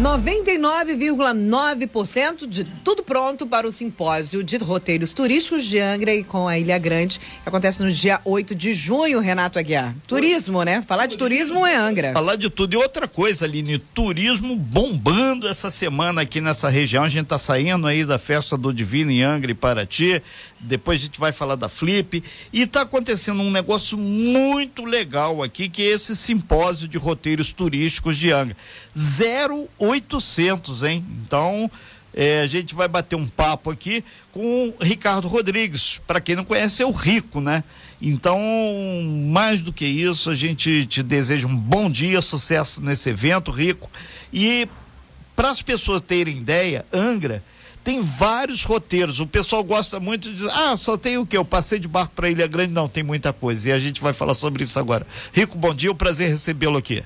99,9% de tudo pronto para o simpósio de roteiros turísticos de Angra e com a Ilha Grande, que acontece no dia 8 de junho, Renato Aguiar. Turismo, né? Falar de turismo é Angra. Falar de tudo. E outra coisa, Aline, turismo bombando essa semana aqui nessa região. A gente está saindo aí da festa do Divino em Angra e Paraty depois a gente vai falar da Flip. E está acontecendo um negócio muito legal aqui, que é esse simpósio de roteiros turísticos de Angra. 0800, hein? Então. É, a gente vai bater um papo aqui com o Ricardo Rodrigues. Para quem não conhece, é o Rico, né? Então, mais do que isso, a gente te deseja um bom dia, sucesso nesse evento, Rico. E para as pessoas terem ideia, Angra tem vários roteiros. O pessoal gosta muito de dizer, ah, só tem o quê? Eu passei de barco para Ilha Grande. Não, tem muita coisa. E a gente vai falar sobre isso agora. Rico, bom dia, é um prazer recebê-lo aqui.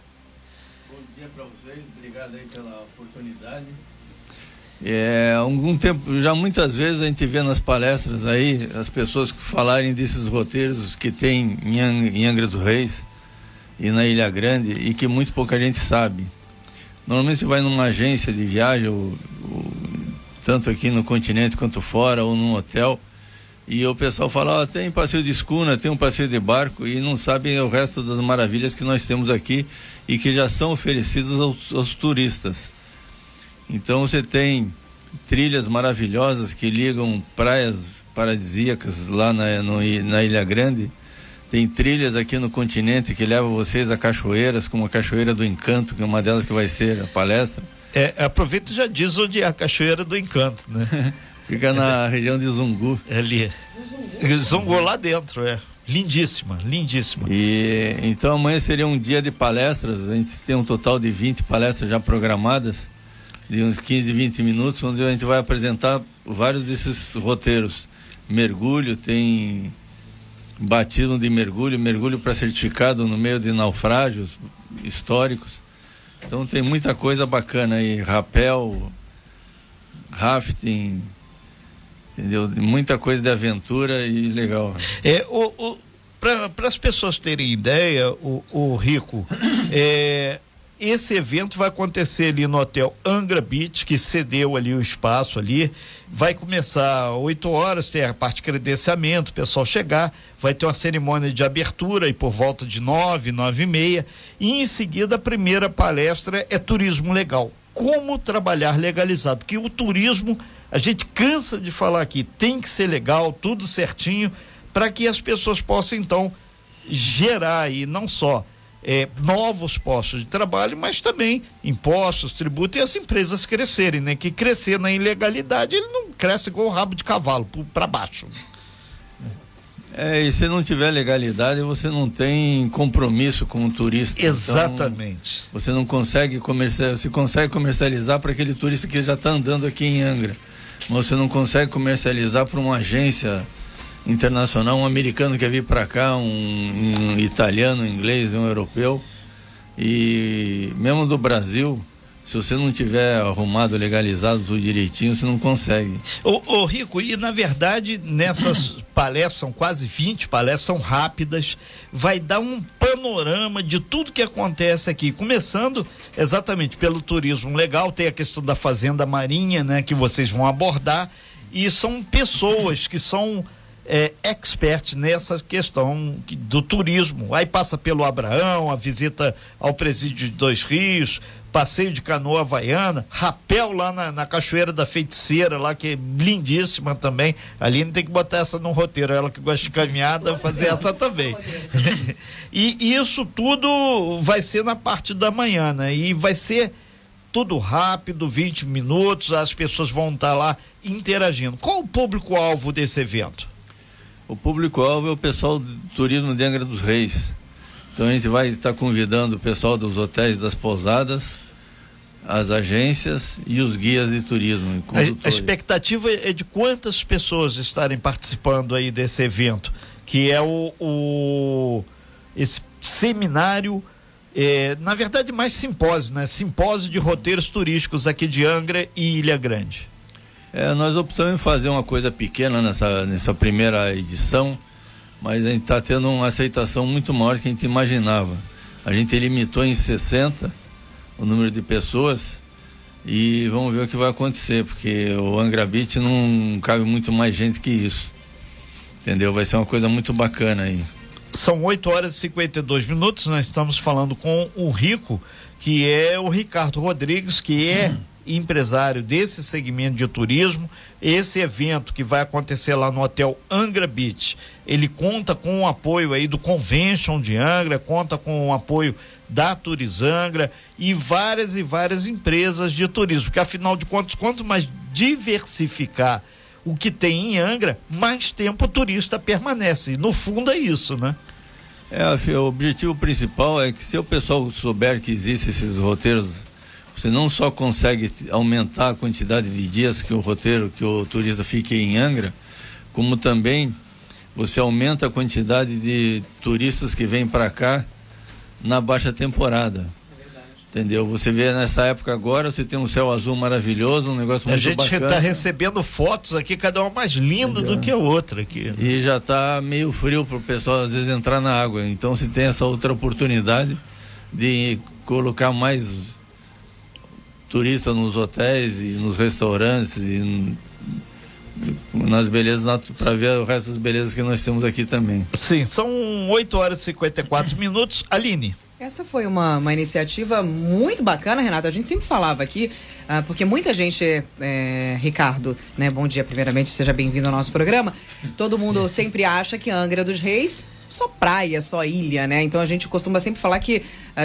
Bom dia para vocês, obrigado aí pela oportunidade. É, algum tempo, já muitas vezes a gente vê nas palestras aí as pessoas falarem desses roteiros que tem em Angra dos Reis e na Ilha Grande e que muito pouca gente sabe. Normalmente você vai numa agência de viagem ou, ou tanto aqui no continente quanto fora, ou num hotel. E o pessoal fala, oh, tem passeio de escuna, tem um passeio de barco, e não sabem o resto das maravilhas que nós temos aqui e que já são oferecidas aos, aos turistas. Então você tem trilhas maravilhosas que ligam praias paradisíacas lá na, no, na Ilha Grande. Tem trilhas aqui no continente que levam vocês a cachoeiras, como a Cachoeira do Encanto, que é uma delas que vai ser a palestra. É, aproveita e já diz onde é a Cachoeira do Encanto, né? Fica na região de Zungu. É ali. Zungu lá dentro, é. Lindíssima, lindíssima. E então amanhã seria um dia de palestras. A gente tem um total de 20 palestras já programadas, de uns 15, 20 minutos, onde a gente vai apresentar vários desses roteiros. Mergulho, tem batismo de mergulho, mergulho para certificado no meio de naufrágios históricos. Então tem muita coisa bacana aí, rapel, rafting, entendeu? Muita coisa de aventura e legal. É, o, o para as pessoas terem ideia, o, o Rico, é, esse evento vai acontecer ali no hotel Angra Beach, que cedeu ali o espaço ali. Vai começar às 8 horas, tem a parte de credenciamento, o pessoal chegar, vai ter uma cerimônia de abertura e por volta de nove, nove e meia. E em seguida a primeira palestra é turismo legal. Como trabalhar legalizado? Porque o turismo, a gente cansa de falar aqui, tem que ser legal, tudo certinho, para que as pessoas possam então gerar aí não só é, novos postos de trabalho, mas também impostos, tributos e as empresas crescerem, né? Que crescer na ilegalidade, ele não cresce igual o rabo de cavalo, para baixo. É, e se não tiver legalidade, você não tem compromisso com o turista. Então Exatamente. Então, você não consegue comercializar, você consegue comercializar para aquele turista que já está andando aqui em Angra, você não consegue comercializar para uma agência internacional, um americano quer vir para cá, um, um, italiano, um inglês, um europeu. E mesmo do Brasil, se você não tiver arrumado, legalizado tudo direitinho, você não consegue. Ô, ô Rico, e na verdade, nessas palestras, são quase 20 palestras, são rápidas, vai dar um panorama de tudo que acontece aqui, começando exatamente pelo turismo legal, tem a questão da fazenda marinha, né, que vocês vão abordar, e são pessoas que são é, expert nessa questão do turismo. Aí passa pelo Abraão, a visita ao presídio de Dois Rios, passeio de canoa havaiana, rapel lá na, na, Cachoeira da Feiticeira, lá que é lindíssima também. Ali não tem que botar essa no roteiro, ela que gosta de caminhada, fazer essa também. e isso tudo vai ser na parte da manhã, né? E vai ser tudo rápido, 20 minutos, as pessoas vão estar lá interagindo. Qual o público-alvo desse evento? O público-alvo é o pessoal do turismo de Angra dos Reis. Então a gente vai estar convidando o pessoal dos hotéis, das pousadas, as agências e os guias de turismo. A, a, expectativa é de quantas pessoas estarem participando aí desse evento, que é o, o esse seminário, é, na verdade mais simpósio, né? Simpósio de roteiros turísticos aqui de Angra e Ilha Grande. É, nós optamos em fazer uma coisa pequena nessa, nessa primeira edição. mas a gente está tendo uma aceitação muito maior do que a gente imaginava. A gente limitou em 60 o número de pessoas e vamos ver o que vai acontecer, porque o Angra Beach não cabe muito mais gente que isso. Entendeu? Vai ser uma coisa muito bacana aí. São 8 horas e 52 minutos. Nós estamos falando com o Rico, que é o Ricardo Rodrigues, que é hum. Empresário desse segmento de turismo. Esse evento que vai acontecer lá no Hotel Angra Beach, ele conta com o apoio aí do Convention de Angra, conta com o apoio da Turizangra e várias e várias empresas de turismo, porque afinal de contas, quanto mais diversificar o que tem em Angra, mais tempo o turista permanece. No fundo é isso, né? É, o objetivo principal é que se o pessoal souber que existem esses roteiros, você não só consegue aumentar a quantidade de dias que o roteiro, que o turista fique em Angra, como também você aumenta a quantidade de turistas que vêm para cá na baixa temporada. Entendeu? Você vê nessa época agora, você tem um céu azul maravilhoso, um negócio muito bacana. A gente está recebendo fotos aqui, cada uma mais linda Entendeu? do que a outra aqui. Né? E já está meio frio para o pessoal às vezes entrar na água. Então se tem essa outra oportunidade de colocar mais turistas nos hotéis e nos restaurantes e nas belezas para ver o resto das belezas que nós temos aqui também. Sim, são 8 horas e 54 minutos. Aline. Essa foi uma, uma iniciativa muito bacana, Renata. A gente sempre falava aqui, uh, porque muita gente, é, Ricardo, né? Bom dia, primeiramente, seja bem-vindo ao nosso programa. Todo mundo sempre acha que Angra dos Reis só praia, só ilha, né? Então a gente costuma sempre falar que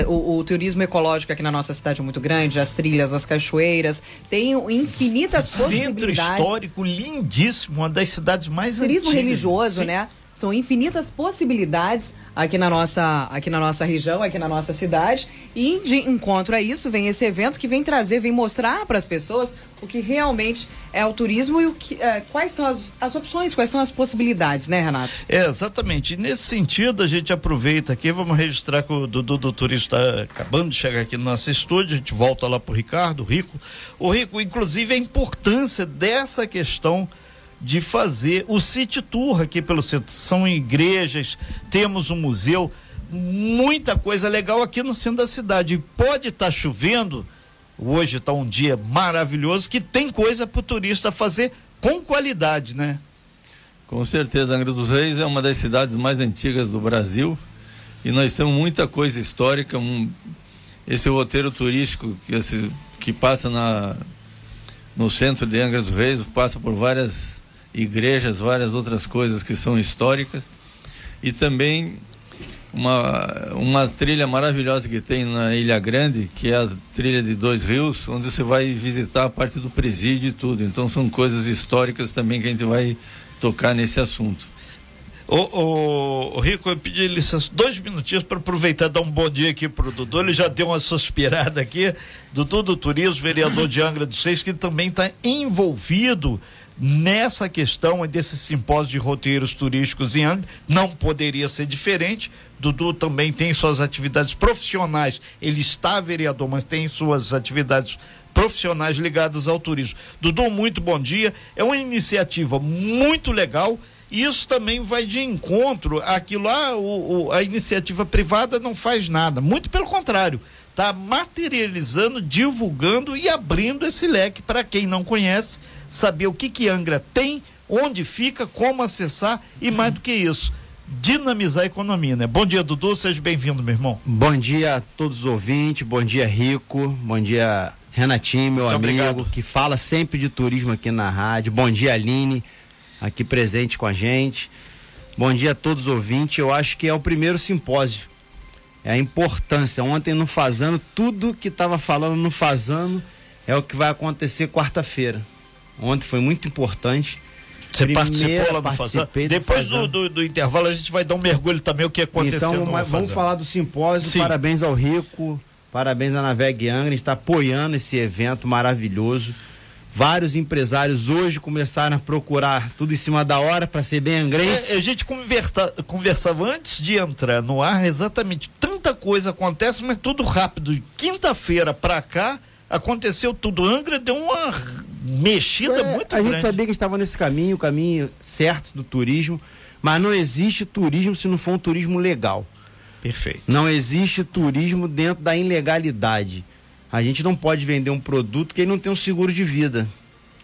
uh, o, o, turismo ecológico aqui na nossa cidade é muito grande, as trilhas, as cachoeiras, tem infinitas Centro possibilidades. Centro histórico lindíssimo, uma das cidades mais turismo antigas. Turismo religioso, Sim. né? São infinitas possibilidades aqui na nossa, aqui na nossa região, aqui na nossa cidade. E de encontro a isso vem esse evento que vem trazer, vem mostrar para as pessoas o que realmente é o turismo e o que, é, quais são as, as opções, quais são as possibilidades, né, Renato? É, exatamente. E nesse sentido, a gente aproveita aqui, vamos registrar que o Dudu do Turista está acabando de chegar aqui no nosso estúdio, a gente volta lá para o Ricardo, o Rico. O Rico, inclusive, a importância dessa questão de fazer o City Tour aqui pelo centro. São igrejas, temos um museu, muita coisa legal aqui no centro da cidade. Pode estar tá chovendo, hoje está um dia maravilhoso, que tem coisa para o turista fazer com qualidade, né? Com certeza, Angra dos Reis é uma das cidades mais antigas do Brasil e nós temos muita coisa histórica. Um, esse roteiro turístico que, esse, que passa na, no centro de Angra dos Reis passa por várias igrejas, várias outras coisas que são históricas e também uma, uma trilha maravilhosa que tem na Ilha Grande, que é a trilha de Dois Rios, onde você vai visitar a parte do presídio e tudo. Então são coisas históricas também que a gente vai tocar nesse assunto. Ô, ô, ô Rico, eu pedi licença dois minutinhos para aproveitar e dar um bom dia aqui pro Dudu. Ele já deu uma suspirada aqui. Dudu do Turismo, vereador de Angra dos Seis, que também está envolvido nessa questão desse simpósio de roteiros turísticos em Angra, não poderia ser diferente. Dudu também tem suas atividades profissionais, ele está vereador, mas tem suas atividades profissionais ligadas ao turismo. Dudu, muito bom dia. É uma iniciativa muito legal. E isso também vai de encontro àquilo lá, o, o, a iniciativa privada não faz nada, muito pelo contrário, está materializando, divulgando e abrindo esse leque para quem não conhece saber o que que Angra tem, onde fica, como acessar e mais do que isso, dinamizar a economia, né? Bom dia, Dudu, seja bem-vindo, meu irmão. Bom dia a todos os ouvintes, bom dia, Rico, bom dia, Renatinho, meu Muito amigo, obrigado. que fala sempre de turismo aqui na rádio. Bom dia, Aline, aqui presente com a gente. Bom dia a todos os ouvintes. Eu acho que é o primeiro simpósio. É a importância. Ontem no Fazano, tudo que estava falando no Fazano é o que vai acontecer quarta-feira. Ontem foi muito importante. Você participou lá do Fazan? Depois do, do, do, intervalo a gente vai dar um mergulho também o que aconteceu então, vamos falar do simpósio. Sim. Parabéns ao Rico, parabéns à Naveg Angra, a gente está apoiando esse evento maravilhoso. Vários empresários hoje começaram a procurar tudo em cima da hora para ser bem angrense. É, a gente conversa, conversava antes de entrar no ar, exatamente. Tanta coisa acontece, mas tudo rápido. Quinta-feira para cá, aconteceu tudo. Angra deu uma mexida é, muito a grande. gente sabia que estava nesse caminho, o caminho certo do turismo. Mas não existe turismo se não for um turismo legal. Perfeito. Não existe turismo dentro da ilegalidade. A gente não pode vender um produto que ele não tem um seguro de vida.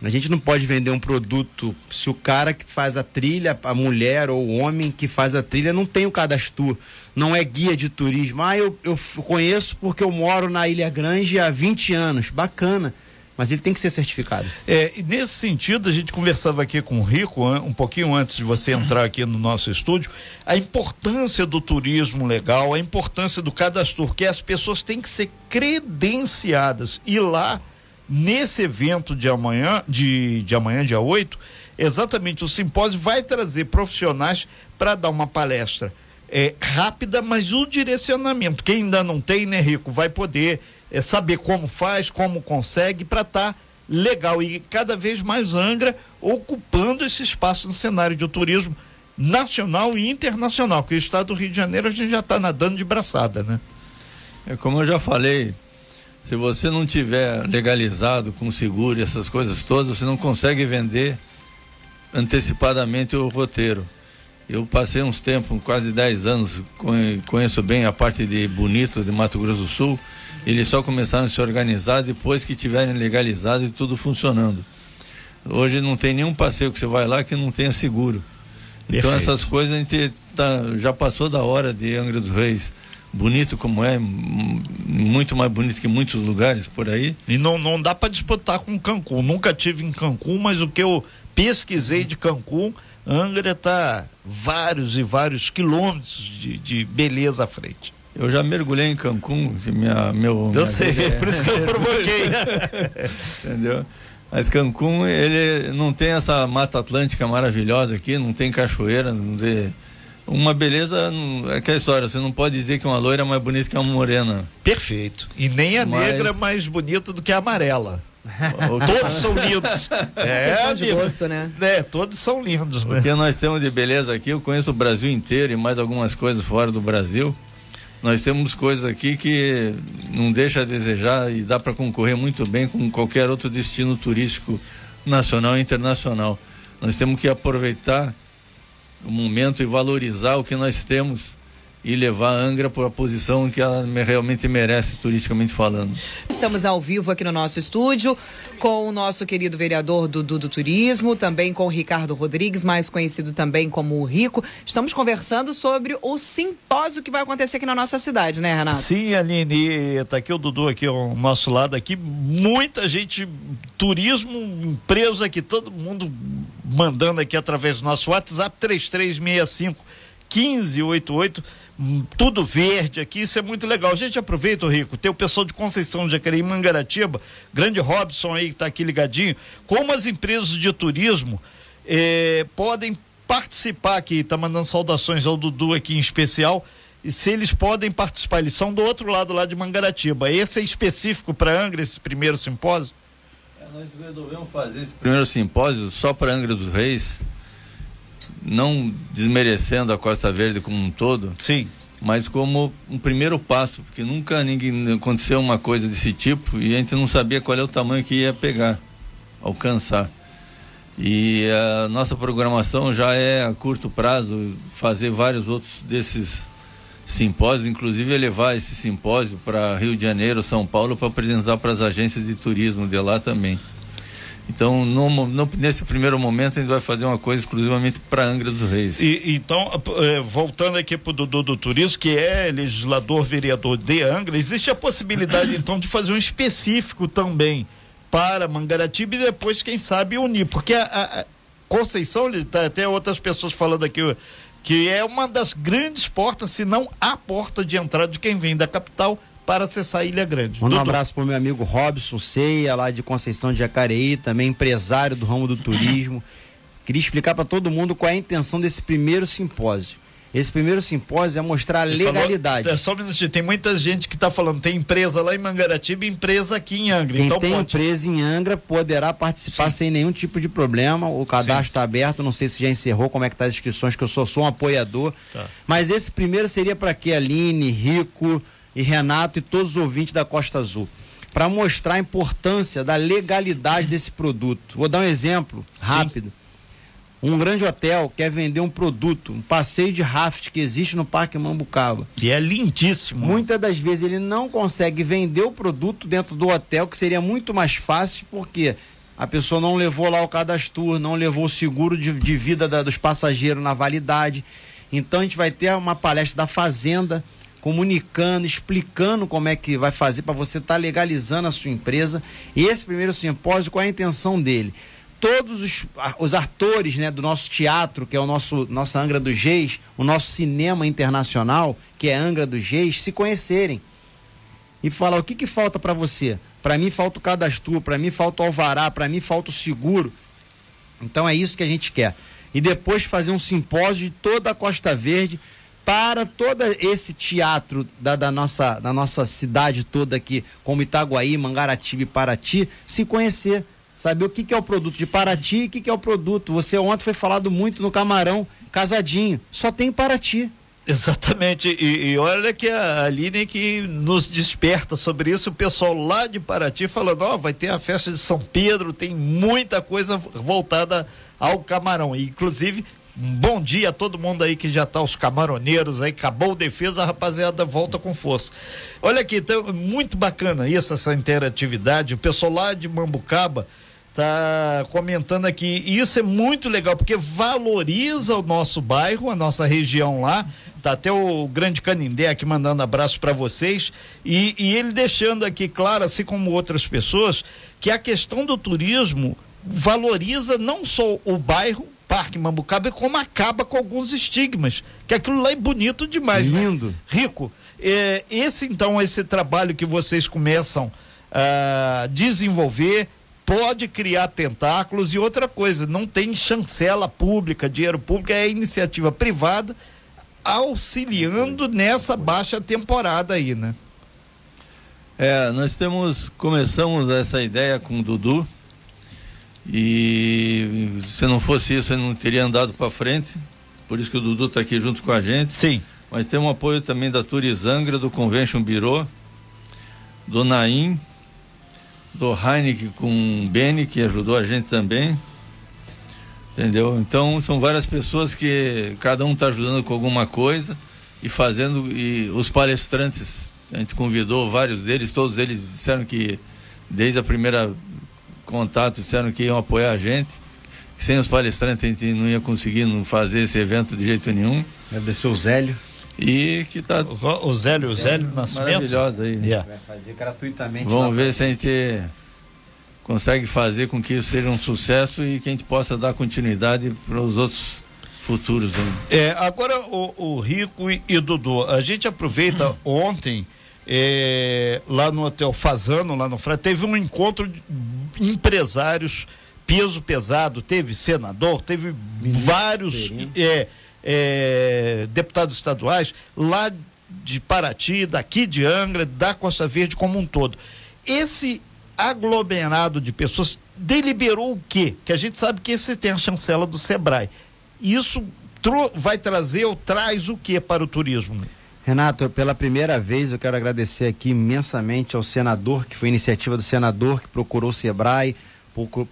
A gente não pode vender um produto se o cara que faz a trilha, a mulher ou o homem que faz a trilha não tem o cadastro, não é guia de turismo. Ah, eu, eu conheço porque eu moro na Ilha Grande há 20 anos. Bacana mas ele tem que ser certificado. É, e nesse sentido, a gente conversava aqui com o Rico, um pouquinho antes de você entrar aqui no nosso estúdio, a importância do turismo legal, a importância do cadastro, que as pessoas têm que ser credenciadas. E lá, nesse evento de amanhã, de, de amanhã, dia 8, exatamente o simpósio vai trazer profissionais para dar uma palestra é, rápida, mas o direcionamento. Quem ainda não tem, né, Rico, vai poder é, saber como faz, como consegue, para estar tá legal. E cada vez mais Angra ocupando esse espaço no cenário de turismo nacional e internacional, porque o estado do Rio de Janeiro a gente já está nadando de braçada, né? É como eu já falei, se você não tiver legalizado com seguro e essas coisas todas, você não consegue vender antecipadamente o roteiro. Eu passei uns tempos, quase 10 anos, conheço bem a parte de Bonito, de Mato Grosso do Sul. Eles só começaram a se organizar depois que tiverem legalizado e tudo funcionando. Hoje não tem nenhum passeio que você vai lá que não tenha seguro. Então Perfeito. essas coisas a gente tá, já passou da hora de Angra dos Reis. Bonito como é, muito mais bonito que muitos lugares por aí. E não, não dá para disputar com Cancún. Nunca tive em Cancún, mas o que eu pesquisei de Cancún Angra está vários e vários quilômetros de, de beleza à frente. Eu já mergulhei em Cancún, minha, meu. Eu sei, é, por isso que eu provoquei. Entendeu? Mas Cancún, ele não tem essa mata atlântica maravilhosa aqui, não tem cachoeira, não tem. Uma beleza, é aquela história, você não pode dizer que uma loira é mais bonita que uma morena. Perfeito. E nem a Mas... negra é mais bonita do que a amarela. todos são lindos. É, de gosto, né? É, todos são lindos. Né? O que nós temos de beleza aqui, eu conheço o Brasil inteiro e mais algumas coisas fora do Brasil. Nós temos coisas aqui que não deixa a desejar e dá para concorrer muito bem com qualquer outro destino turístico nacional e internacional. Nós temos que aproveitar o momento e valorizar o que nós temos e levar a Angra para a posição que ela realmente merece, turisticamente falando. Estamos ao vivo aqui no nosso estúdio com o nosso querido vereador do, do, do Turismo, também com o Ricardo Rodrigues, mais conhecido também como o Rico. Estamos conversando sobre o simpósio que vai acontecer aqui na nossa cidade, né, Renato? Sim, Aline, tá aqui o Dudu aqui ao nosso lado aqui, muita gente, turismo, empresa aqui, todo mundo mandando aqui através do nosso WhatsApp 3365 1588 tudo verde aqui, isso é muito legal. A gente aproveita, o Rico, tem o pessoal de Conceição de Jacareí, Mangaratiba, grande Robson aí que está aqui ligadinho, como as empresas de turismo eh, podem participar aqui, tá mandando saudações ao Dudu aqui em especial, e se eles podem participar, eles são do outro lado lá de Mangaratiba. Esse é específico para Angra, esse primeiro simpósio? É, nós resolvemos fazer esse primeiro simpósio só para Angra dos Reis, não desmerecendo a Costa Verde como um todo. Sim. Mas como um primeiro passo, porque nunca ninguém aconteceu uma coisa desse tipo e a gente não sabia qual é o tamanho que ia pegar, alcançar. E a nossa programação já é a curto prazo fazer vários outros desses simpósios, inclusive levar esse simpósio para Rio de Janeiro, São Paulo, para apresentar para as agências de turismo de lá também. Então, no, no, nesse primeiro momento, a gente vai fazer uma coisa exclusivamente para Angra dos Reis. E, então, eh, voltando aqui para o Dudu do Turismo, que é legislador vereador de Angra, existe a possibilidade, então, de fazer um específico também para Mangaratiba e depois, quem sabe, unir. Porque a, a, a Conceição, tá, até outras pessoas falando aqui, que é uma das grandes portas, se não a porta de entrada de quem vem da capital para acessar a Ilha Grande. Manda um abraço para o meu amigo Robson Ceia, lá de Conceição de Jacareí, também empresário do ramo do turismo. Queria explicar para todo mundo qual é a intenção desse primeiro simpósio. Esse primeiro simpósio é mostrar a legalidade. Falou, é só um minutinho, tem muita gente que está falando, tem empresa lá em Mangaratiba e empresa aqui em Angra. Quem então tem pode. empresa em Angra poderá participar Sim. sem nenhum tipo de problema. O cadastro está aberto, não sei se já encerrou, como é que tá as inscrições, que eu sou, sou um apoiador. Tá. Mas esse primeiro seria para quê? Aline, Rico, e Renato e todos os ouvintes da Costa Azul, para mostrar a importância da legalidade desse produto. Vou dar um exemplo rápido. Um grande hotel quer vender um produto, um passeio de raft que existe no Parque Mambucaba. Que é lindíssimo. Muitas das vezes ele não consegue vender o produto dentro do hotel, que seria muito mais fácil, porque a pessoa não levou lá o cadastro, não levou o seguro de, de vida da, dos passageiros na validade. Então a gente vai ter uma palestra da Fazenda comunicando, explicando como é que vai fazer para você estar tá legalizando a sua empresa. E esse primeiro simpósio, qual é a intenção dele? Todos os, os atores né, do nosso teatro, que é o nosso nossa Angra dos Reis, o nosso cinema internacional, que é Angra dos Reis, se conhecerem. E falar o que, que falta para você? Para mim falta o cadastro, para mim falta o alvará, para mim falta o seguro. Então é isso que a gente quer. E depois fazer um simpósio de toda a Costa Verde para todo esse teatro da, da, nossa, da nossa cidade toda aqui, como Itaguaí, Mangaratiba e Paraty, se conhecer. Saber o que, que é o produto de Paraty e o que, que é o produto. Você ontem foi falado muito no Camarão, casadinho. Só tem Paraty. Exatamente, e, e, olha que a Aline que nos desperta sobre isso, o pessoal lá de Paraty falando, ó, oh, vai ter a festa de São Pedro, tem muita coisa voltada ao camarão, e, inclusive, bom dia a todo mundo aí que já tá os camaroneiros aí, acabou defesa, a rapaziada volta com força. Olha aqui, então, muito bacana isso, essa interatividade, o pessoal lá de Mambucaba, tá comentando aqui. E isso é muito legal, porque valoriza o nosso bairro, a nossa região lá. Tá até o grande Canindé aqui mandando abraço para vocês. E, e ele deixando aqui claro, assim como outras pessoas, que a questão do turismo valoriza não só o bairro, Parque Mambucaba, como acaba com alguns estigmas. Que aquilo lá é bonito demais. Né? Lindo. Né? Rico. É, esse então, esse trabalho que vocês começam a desenvolver pode criar tentáculos e outra coisa, não tem chancela pública, dinheiro público, é iniciativa privada auxiliando nessa baixa temporada aí, né? É, nós temos, começamos essa ideia com o Dudu e se não fosse isso, ele não teria andado para frente, por isso que o Dudu está aqui junto com a gente. Sim. Mas tem um apoio também da Turizangra, do Convention Bureau, do Naim, do Heineken com o Beni, que ajudou a gente também. Entendeu? Então são várias pessoas que cada um está ajudando com alguma coisa e fazendo. E os palestrantes, a gente convidou vários deles, todos eles disseram que desde a primeira contato disseram que iam apoiar a gente. Que sem os palestrantes a gente não ia conseguir não fazer esse evento de jeito nenhum. Agradecer o Zélio. E que tá. O, o Zélio, o Zélio Nascimento. Maravilhosa aí. Yeah. Vai fazer gratuitamente. Vamos ver se a gente consegue fazer com que isso seja um sucesso e que a gente possa dar continuidade para os outros futuros. Hein? É, agora o, o Rico e, e Dudu, a gente aproveita ontem. É, lá no Hotel Fazano, lá no Frade, teve um encontro de empresários peso pesado, teve senador, teve vários é, é, deputados estaduais lá de Paraty, daqui de Angra, da Costa Verde como um todo. Esse aglomerado de pessoas deliberou o quê? Que a gente sabe que esse tem a chancela do Sebrae. Isso vai trazer ou traz o que para o turismo? Renato, pela primeira vez eu quero agradecer aqui imensamente ao senador, que foi iniciativa do senador que procurou o Sebrae,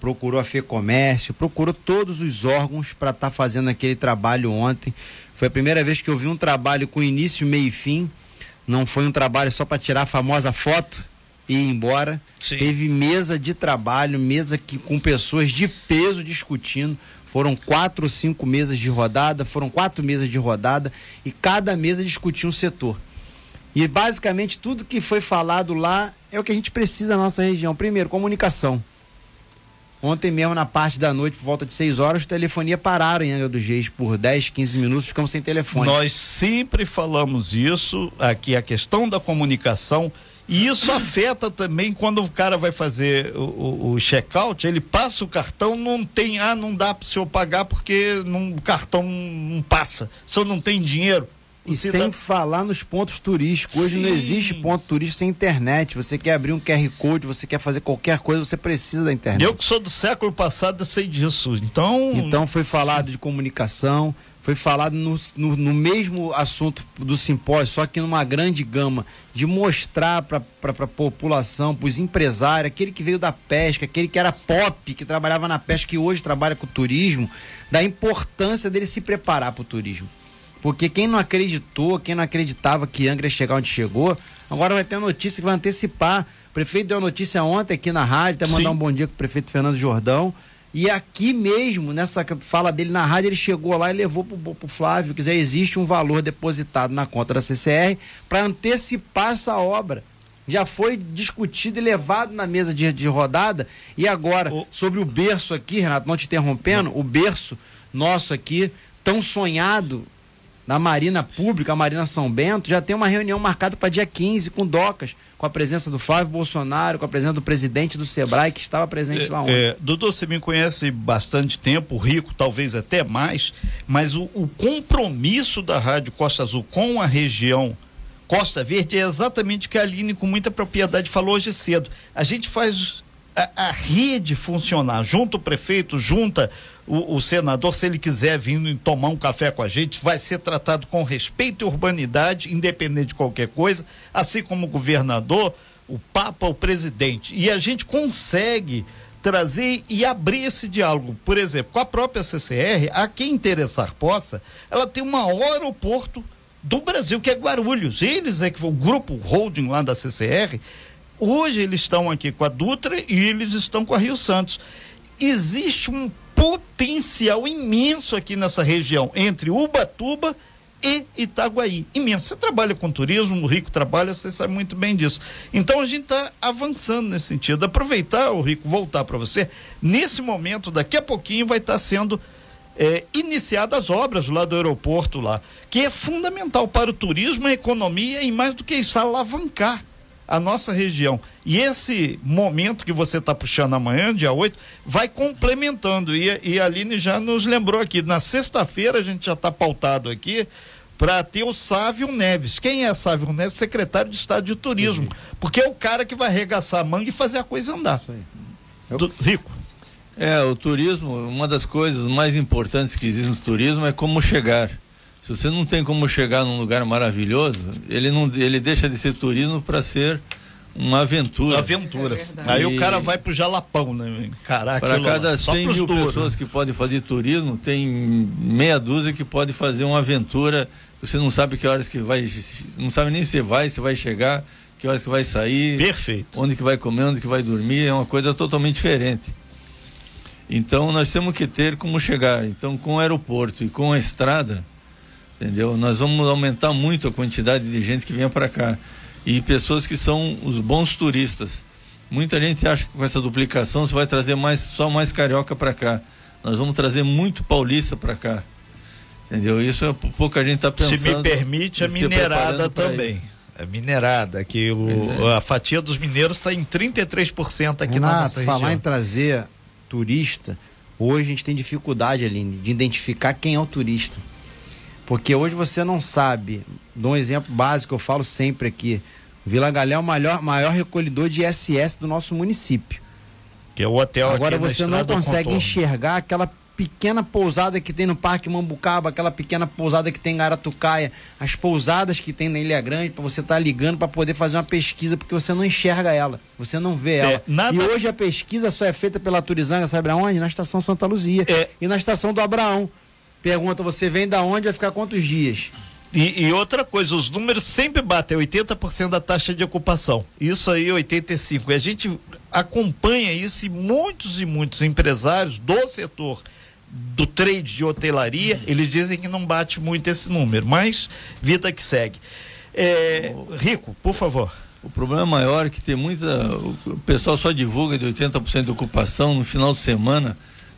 procurou a FEComércio, procurou todos os órgãos para estar tá fazendo aquele trabalho ontem. Foi a primeira vez que eu vi um trabalho com início, meio e fim. Não foi um trabalho só para tirar a famosa foto e ir embora. Sim. Teve mesa de trabalho, mesa que, com pessoas de peso discutindo. Foram quatro ou cinco mesas de rodada, foram quatro mesas de rodada e cada mesa discutia um setor. E basicamente tudo que foi falado lá é o que a gente precisa na nossa região. Primeiro, comunicação. Ontem mesmo, na parte da noite, por volta de 6 horas, telefonia pararam em Angra dos Reis por 10, 15 minutos, ficamos sem telefone. Nós sempre falamos isso, aqui a questão da comunicação, e isso afeta também quando o cara vai fazer o, o, o check-out, ele passa o cartão, não tem, ah, não dá para o senhor pagar porque não, o cartão não passa, o senhor não tem dinheiro. E sem falar nos pontos turísticos. Hoje Sim. não existe ponto turístico sem internet. Você quer abrir um QR Code, você quer fazer qualquer coisa, você precisa da internet. Eu que sou do século passado, sei disso. Então. Então foi falado de comunicação, foi falado no, no, no, mesmo assunto do simpósio, só que numa grande gama, de mostrar para a população, para os empresários, aquele que veio da pesca, aquele que era pop, que trabalhava na pesca, que hoje trabalha com o turismo, da importância dele se preparar para o turismo. Porque quem não acreditou, quem não acreditava que Angra ia chegar onde chegou, agora vai ter a notícia que vai antecipar. O prefeito deu a notícia ontem aqui na rádio, até mandar Sim. um bom dia com o prefeito Fernando Jordão e aqui mesmo, nessa fala dele na rádio, ele chegou lá e levou para o Flávio, quer dizer, existe um valor depositado na conta da CCR para antecipar essa obra. Já foi discutido e levado na mesa de, de rodada. E agora, o... sobre o berço aqui, Renato, não te interrompendo, não. o berço nosso aqui, tão sonhado na Marina Pública, a Marina São Bento, já tem uma reunião marcada para dia 15 com Docas, com a presença do Flávio Bolsonaro, com a presença do presidente do Sebrae, que estava presente é, lá ontem. É, Dudu, você me conhece bastante tempo, rico, talvez até mais, mas o, o compromisso da Rádio Costa Azul com a região Costa Verde é exatamente o que a Aline, com muita propriedade, falou hoje cedo. A gente faz a, a rede funcionar, junto o prefeito, junta o, o, senador, se ele quiser vir tomar um café com a gente, vai ser tratado com respeito e urbanidade, independente de qualquer coisa, assim como o governador, o Papa, o presidente. E a gente consegue trazer e abrir esse diálogo. Por exemplo, com a própria CCR, a quem interessar possa, ela tem o maior aeroporto do Brasil, que é Guarulhos. Eles é que o grupo holding lá da CCR, hoje eles estão aqui com a Dutra e eles estão com a Rio Santos. Existe um potencial imenso aqui nessa região, entre Ubatuba e Itaguaí. Imenso. Você trabalha com turismo, o Rico trabalha, você sabe muito bem disso. Então a gente está avançando nesse sentido. Aproveitar, o Rico, voltar para você. Nesse momento, daqui a pouquinho, vai estar tá sendo é, iniciadas as obras lá do aeroporto lá, que é fundamental para o turismo, a economia e mais do que isso, alavancar a nossa região. E esse momento que você está puxando amanhã, dia 8, vai complementando. E, e a Aline já nos lembrou aqui. Na sexta-feira a gente já está pautado aqui para ter o Sávio Neves. Quem é Sávio Neves? Secretário de Estado de Turismo. Porque é o cara que vai arregaçar a manga e fazer a coisa andar. Eu... Do, rico. É, o turismo, uma das coisas mais importantes que existe no turismo é como chegar. Se você não tem como chegar num lugar maravilhoso, ele não ele deixa de ser turismo para ser uma aventura. Aventura. É Aí e... o cara vai pro Jalapão, né? Caraca. Para cada 100 mil pessoas que podem fazer turismo, tem meia dúzia que pode fazer uma aventura. Você não sabe que horas que vai, não sabe nem se vai, se vai chegar, que horas que vai sair. Perfeito. Onde que vai comer, onde que vai dormir, é uma coisa totalmente diferente. Então nós temos que ter como chegar. Então com o aeroporto e com a estrada, entendeu? Nós vamos aumentar muito a quantidade de gente que vem para cá e pessoas que são os bons turistas. Muita gente acha que com essa duplicação você vai trazer mais só mais carioca para cá. Nós vamos trazer muito paulista para cá. Entendeu? Isso é pouca gente está pensando. Se me permite, a minerada também. A minerada, que o, é. a fatia dos mineiros está em 33% aqui Renato, na nossa região. falar em trazer turista, hoje a gente tem dificuldade, Aline, de identificar quem é o turista. Porque hoje você não sabe, dou um exemplo básico, eu falo sempre aqui. Vila Galé é o maior, maior recolhedor de ISS do nosso município. Que é o hotel Agora você não consegue enxergar aquela pequena pousada que tem no Parque Mambucaba, aquela pequena pousada que tem em Garatucaia, as pousadas que tem na Ilha Grande, para você estar tá ligando para poder fazer uma pesquisa, porque você não enxerga ela, você não vê ela. É, nada... E hoje a pesquisa só é feita pela Turizanga, sabe aonde? Na estação Santa Luzia. É... E na estação do Abraão. Pergunta, você vem da onde? Vai ficar quantos dias? E, e, outra coisa, os números sempre batem 80% da taxa de ocupação. Isso aí, 85%. E a gente acompanha isso e muitos e muitos empresários do setor do trade de hotelaria, eles dizem que não bate muito esse número, mas vida que segue. É, Rico, por favor. O problema maior é que tem muita. O pessoal só divulga de 80% de ocupação no final de semana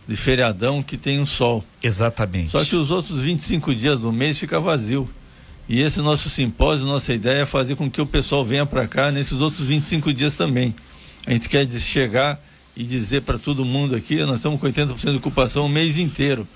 de feriadão que tem um sol. Exatamente. Só que os outros 25 dias do mês fica vazio. E esse nosso simpósio, nossa ideia é fazer com que o pessoal venha para cá nesses outros 25 dias também. A gente quer chegar e dizer para todo mundo aqui, nós estamos com 80% de ocupação o mês inteiro.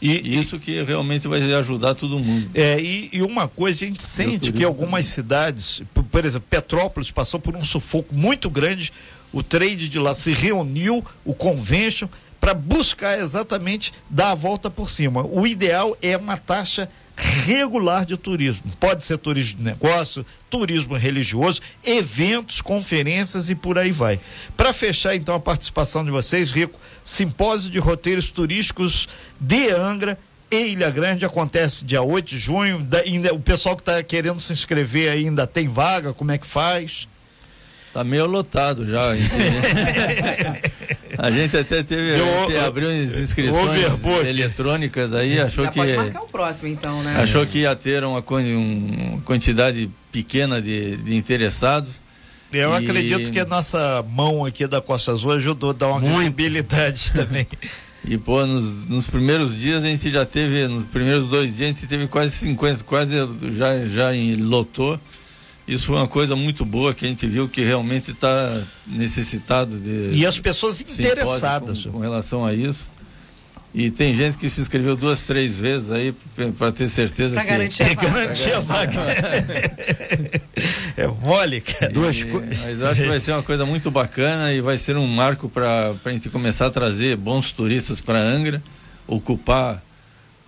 E, isso que realmente vai ajudar todo mundo. É, e, e uma coisa, a gente sente que algumas cidades, por, por, exemplo, Petrópolis passou por um sufoco muito grande, o trade de lá se reuniu, o convention, para buscar exatamente dar a volta por cima. O ideal é uma taxa regular de turismo. Pode ser turismo de negócio, turismo religioso, eventos, conferências e por aí vai. Para fechar então a participação de vocês, Rico, simpósio de roteiros turísticos de Angra e Ilha Grande acontece dia 8 de junho. Da, ainda, o pessoal que está querendo se inscrever ainda tem vaga, como é que faz? Tá meio lotado já. a gente até teve Eu, que abriu as inscrições eletrônicas aí, achou já que. Pode marcar o próximo, então, né? Achou que ia ter uma, uma quantidade pequena de, de interessados. Eu e... acredito que a nossa mão aqui da Costa Azul ajudou a dar uma Muito. visibilidade também. E, pô, nos, nos, primeiros dias a gente já teve, nos primeiros dois dias a gente teve quase 50, quase já, já lotou. Isso foi uma coisa muito boa que a gente viu que realmente está necessitado de. E as pessoas interessadas. Com, com, relação a isso. E tem gente que se inscreveu duas, três vezes aí para ter certeza pra que. Garantir a garantir a vaga. é mole, cara. Duas e, Mas eu acho que vai ser uma coisa muito bacana e vai ser um marco para a gente começar a trazer bons turistas para Angra, ocupar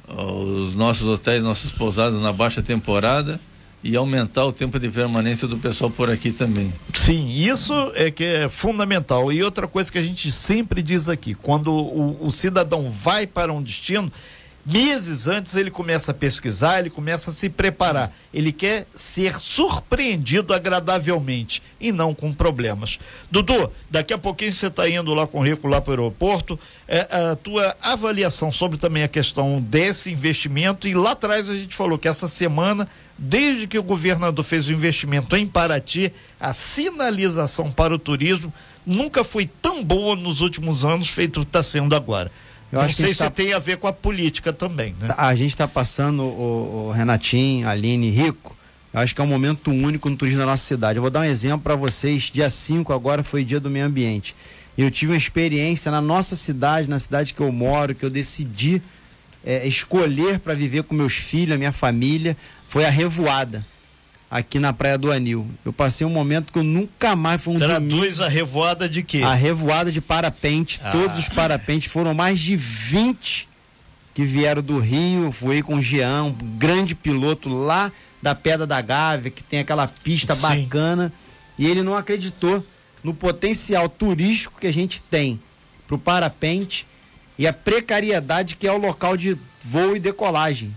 os nossos hotéis, nossas pousadas na baixa temporada e aumentar o tempo de permanência do pessoal por aqui também. Sim, isso é que é fundamental. E outra coisa que a gente sempre diz aqui, quando o, o cidadão vai para um destino, meses antes ele começa a pesquisar, ele começa a se preparar. Ele quer ser surpreendido agradavelmente e não com problemas. Dudu, daqui a pouquinho você está indo lá com o Rico lá para o aeroporto. É, a tua avaliação sobre também a questão desse investimento. E lá atrás a gente falou que essa semana Desde que o governador fez o investimento em Paraty, a sinalização para o turismo nunca foi tão boa nos últimos anos feito está sendo agora. Eu Não sei se tá... tem a ver com a política também, né? A gente está passando, o, o Renatinho, Aline, Rico, eu acho que é um momento único no turismo da nossa cidade. Eu vou dar um exemplo para vocês. Dia 5 agora foi dia do meio ambiente. Eu tive uma experiência na nossa cidade, na cidade que eu moro, que eu decidi é, escolher para viver com meus filhos, a minha família foi a revoada aqui na Praia do Anil. Eu passei um momento que eu nunca mais fui um Traduz a revoada de quê? A revoada de parapente, ah. todos os parapentes, foram mais de 20 que vieram do Rio, fui com o Jean, um grande piloto lá da Pedra da Gávea, que tem aquela pista Sim. bacana, e ele não acreditou no potencial turístico que a gente tem para o parapente e a precariedade que é o local de voo e decolagem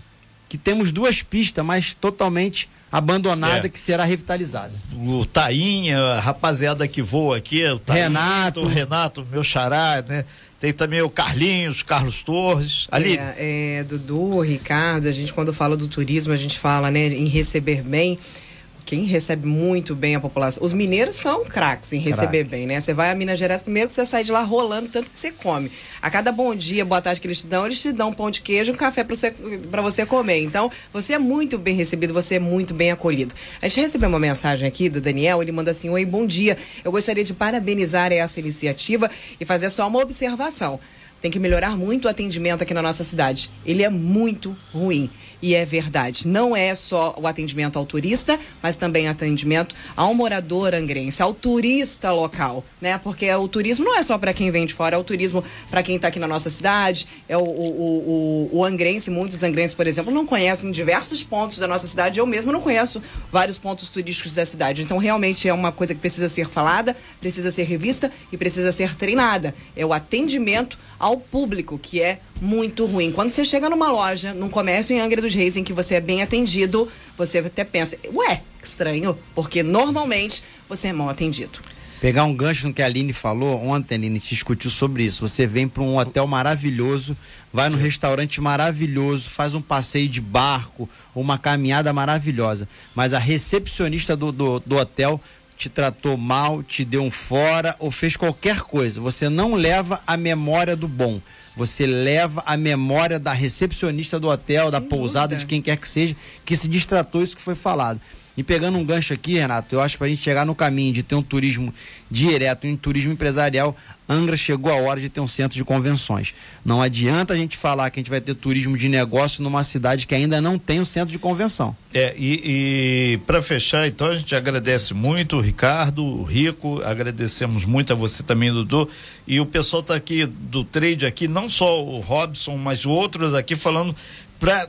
que temos duas pistas, mas totalmente abandonada é. que será revitalizada. O Tainha, a rapaziada que voa aqui, o Tainha, Renato, o Renato, meu xará, né? Tem também o Carlinhos, Carlos Torres. Ali. É, é, Dudu, Ricardo, a gente quando fala do turismo, a gente fala, né, em receber bem quem recebe muito bem a população. Os mineiros são craques em receber Crack. bem, né? Você vai a Minas Gerais, primeiro que você sai de lá rolando tanto que você come. A cada bom dia, boa tarde que eles te dão, eles te dão um pão de queijo, um café para você, pra você comer. Então, você é muito bem recebido, você é muito bem acolhido. A gente recebeu uma mensagem aqui do Daniel, ele manda assim: Oi, bom dia. Eu gostaria de parabenizar essa iniciativa e fazer só uma observação. Tem que melhorar muito o atendimento aqui na nossa cidade. Ele é muito ruim. E é verdade. Não é só o atendimento ao turista, mas também atendimento ao morador angrense, ao turista local, né? Porque o turismo não é só para quem vem de fora, é o turismo para quem está aqui na nossa cidade. É o, o, o, o angrense, muitos angrenses, por exemplo, não conhecem diversos pontos da nossa cidade. Eu mesmo não conheço vários pontos turísticos da cidade. Então, realmente é uma coisa que precisa ser falada, precisa ser revista e precisa ser treinada. É o atendimento ao público, que é muito ruim. Quando você chega numa loja, num comércio em Angra dos Reis, em que você é bem atendido, você até pensa, ué, estranho, porque normalmente você é mal atendido. Pegar um gancho no que a Aline falou, ontem, Aline, te discutiu sobre isso. Você vem para um hotel maravilhoso, vai num restaurante maravilhoso, faz um passeio de barco, uma caminhada maravilhosa. Mas a recepcionista do, do, do hotel te tratou mal, te deu um fora ou fez qualquer coisa. Você não leva a memória do bom. Você leva a memória da recepcionista do hotel, Sem da pousada, dúvida. de quem quer que seja, que se distratou isso que foi falado. E pegando um gancho aqui, Renato, eu acho para a gente chegar no caminho de ter um turismo direto, um turismo empresarial, Angra chegou a hora de ter um centro de convenções. Não adianta a gente falar que a gente vai ter turismo de negócio numa cidade que ainda não tem um centro de convenção. É, e, e para fechar, então, a gente agradece muito o Ricardo, o Rico, agradecemos muito a você também, Dudu. E o pessoal está aqui do trade aqui, não só o Robson, mas outros aqui falando para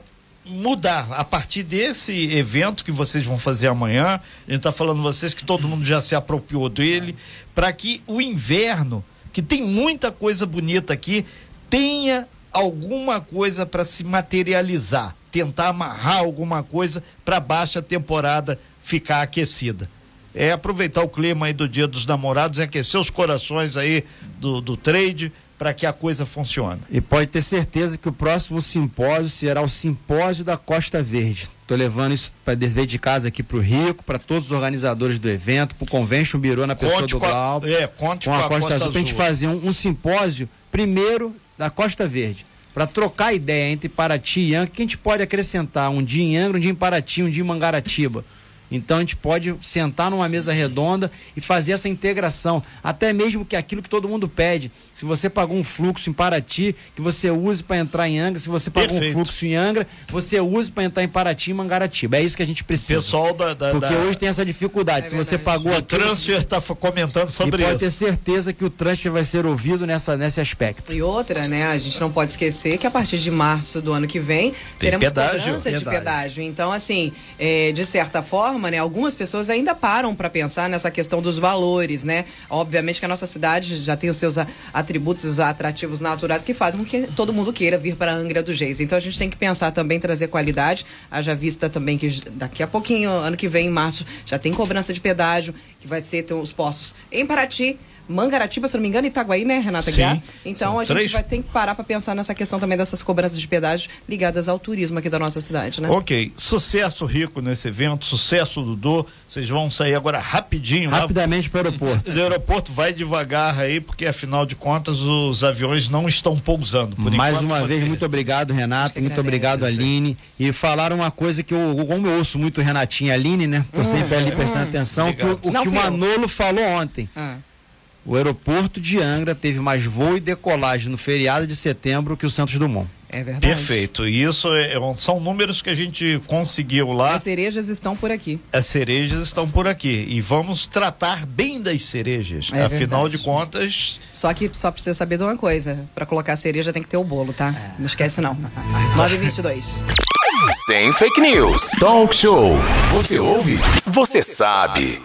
mudar a partir desse evento que vocês vão fazer amanhã. A gente está falando vocês que todo mundo já se apropriou dele, para que o inverno, que tem muita coisa bonita aqui, tenha alguma coisa para se materializar, tentar amarrar alguma coisa para baixa temporada ficar aquecida. É aproveitar o clima aí do Dia dos Namorados aquecer os corações aí do, do trade para que a coisa funcione. E pode ter certeza que o próximo simpósio será o simpósio da Costa Verde. Estou levando isso para desver de casa aqui para o Rico, para todos os organizadores do evento, para o Convention Bureau na pessoa conte do Glauber. É, conte com, com a, a Costa, Costa Azul. Para a gente fazer um, um, simpósio, primeiro da Costa Verde, para trocar ideia entre Paraty e Angra, que a gente pode acrescentar um dia em Angra, um dia em Paraty, um dia em Mangaratiba. Então a gente pode sentar numa mesa redonda e fazer essa integração, até mesmo que aquilo que todo mundo pede. Se você pagou um fluxo em Paraty, que você use para entrar em Angra, se você pagou Perfeito. um fluxo em Angra, você use para entrar em Paraty e Mangaratiba. É isso que a gente precisa. Pessoal da, da Porque da... hoje tem essa dificuldade. É se você pagou o transfer está comentando sobre e isso. Pode ter certeza que o transfer vai ser ouvido nessa nesse aspecto. E outra, né? A gente não pode esquecer que a partir de março do ano que vem tem teremos pedágio. cobrança de pedágio. Então, assim, é, de certa forma, né? Algumas pessoas ainda param para pensar nessa questão dos valores, né? Obviamente que a nossa cidade já tem os seus atributos, os atrativos naturais que fazem com que todo mundo queira vir para Angra do Geis. Então a gente tem que pensar também trazer qualidade. Haja vista também que daqui a pouquinho, ano que vem, em março, já tem cobrança de pedágio, que vai ser ter os postos em Paraty Mangaratiba, se não me engano, Itaguaí, né, Renata Guiar? Então a gente três. vai ter que parar para pensar nessa questão também dessas cobranças de pedágio ligadas ao turismo aqui da nossa cidade, né? Ok. Sucesso rico nesse evento, sucesso Dudu. Vocês vão sair agora rapidinho. Rapidamente para o aeroporto. O aeroporto vai devagar aí, porque afinal de contas os aviões não estão pousando. Mais uma vez, muito obrigado, Renato. Muito obrigado, Aline. E falar uma coisa que eu, como eu ouço muito Renatinho e Aline, né? Tô hum, sempre ali prestando hum, atenção. Que, o, o que o Manolo falou ontem. Ah o aeroporto de Angra teve mais voo e decolagem no feriado de setembro que o Santos Dumont. É verdade. Perfeito. E isso é, é são números que a gente conseguiu lá. As cerejas estão por aqui. As cerejas estão por aqui. E vamos tratar bem das cerejas. É Afinal verdade. de contas. Só que só precisa saber de uma coisa: para colocar cereja tem que ter o bolo, tá? É. Não esquece, não. 922. Sem fake news. Talk show. Você ouve? Você sabe.